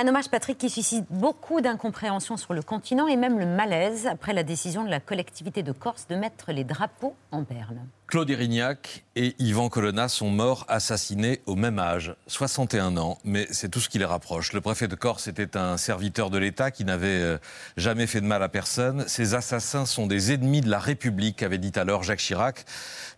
Un hommage, Patrick, qui suscite beaucoup d'incompréhension sur le continent et même le malaise après la décision de la collectivité de Corse de mettre les drapeaux en berne. Claude Erignac et Yvan Colonna sont morts assassinés au même âge, 61 ans, mais c'est tout ce qui les rapproche. Le préfet de Corse était un serviteur de l'État qui n'avait euh, jamais fait de mal à personne. Ces assassins sont des ennemis de la République, avait dit alors Jacques Chirac.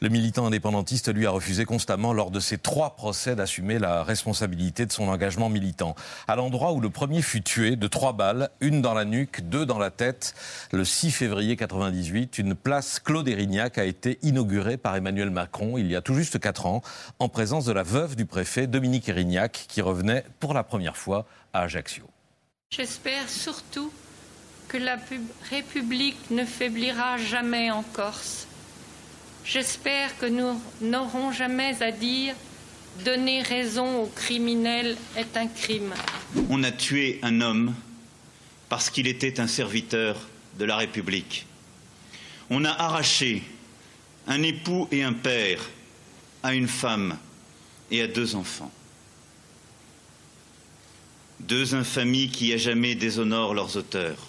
Le militant indépendantiste lui a refusé constamment lors de ses trois procès d'assumer la responsabilité de son engagement militant. À l'endroit où le premier fut tué de trois balles, une dans la nuque, deux dans la tête, le 6 février 98, une place Claude Erignac a été inaugurée par Emmanuel Macron il y a tout juste quatre ans, en présence de la veuve du préfet, Dominique Erignac, qui revenait pour la première fois à Ajaccio. J'espère surtout que la République ne faiblira jamais en Corse. J'espère que nous n'aurons jamais à dire donner raison aux criminels est un crime. On a tué un homme parce qu'il était un serviteur de la République. On a arraché un époux et un père à une femme et à deux enfants. Deux infamies qui à jamais déshonorent leurs auteurs.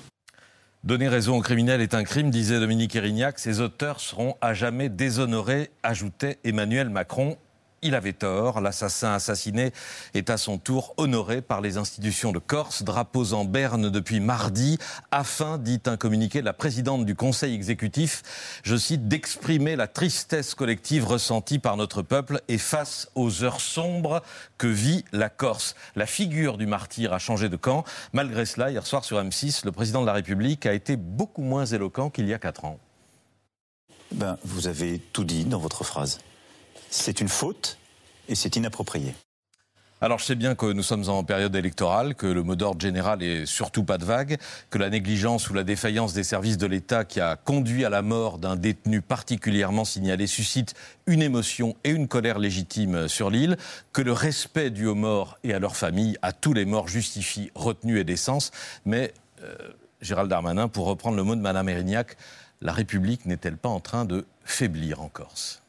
Donner raison aux criminels est un crime, disait Dominique Erignac. Ces auteurs seront à jamais déshonorés, ajoutait Emmanuel Macron il avait tort. L'assassin assassiné est à son tour honoré par les institutions de Corse, drapeaux en berne depuis mardi, afin, dit un communiqué de la présidente du Conseil exécutif, je cite, d'exprimer la tristesse collective ressentie par notre peuple et face aux heures sombres que vit la Corse. La figure du martyr a changé de camp. Malgré cela, hier soir sur M6, le président de la République a été beaucoup moins éloquent qu'il y a quatre ans. Ben, vous avez tout dit dans votre phrase c'est une faute et c'est inapproprié. Alors je sais bien que nous sommes en période électorale, que le mot d'ordre général est surtout pas de vague, que la négligence ou la défaillance des services de l'État qui a conduit à la mort d'un détenu particulièrement signalé suscite une émotion et une colère légitime sur l'île, que le respect dû aux morts et à leurs familles, à tous les morts justifie retenue et décence. Mais euh, Gérald Darmanin, pour reprendre le mot de Madame Erignac, la République n'est-elle pas en train de faiblir en Corse?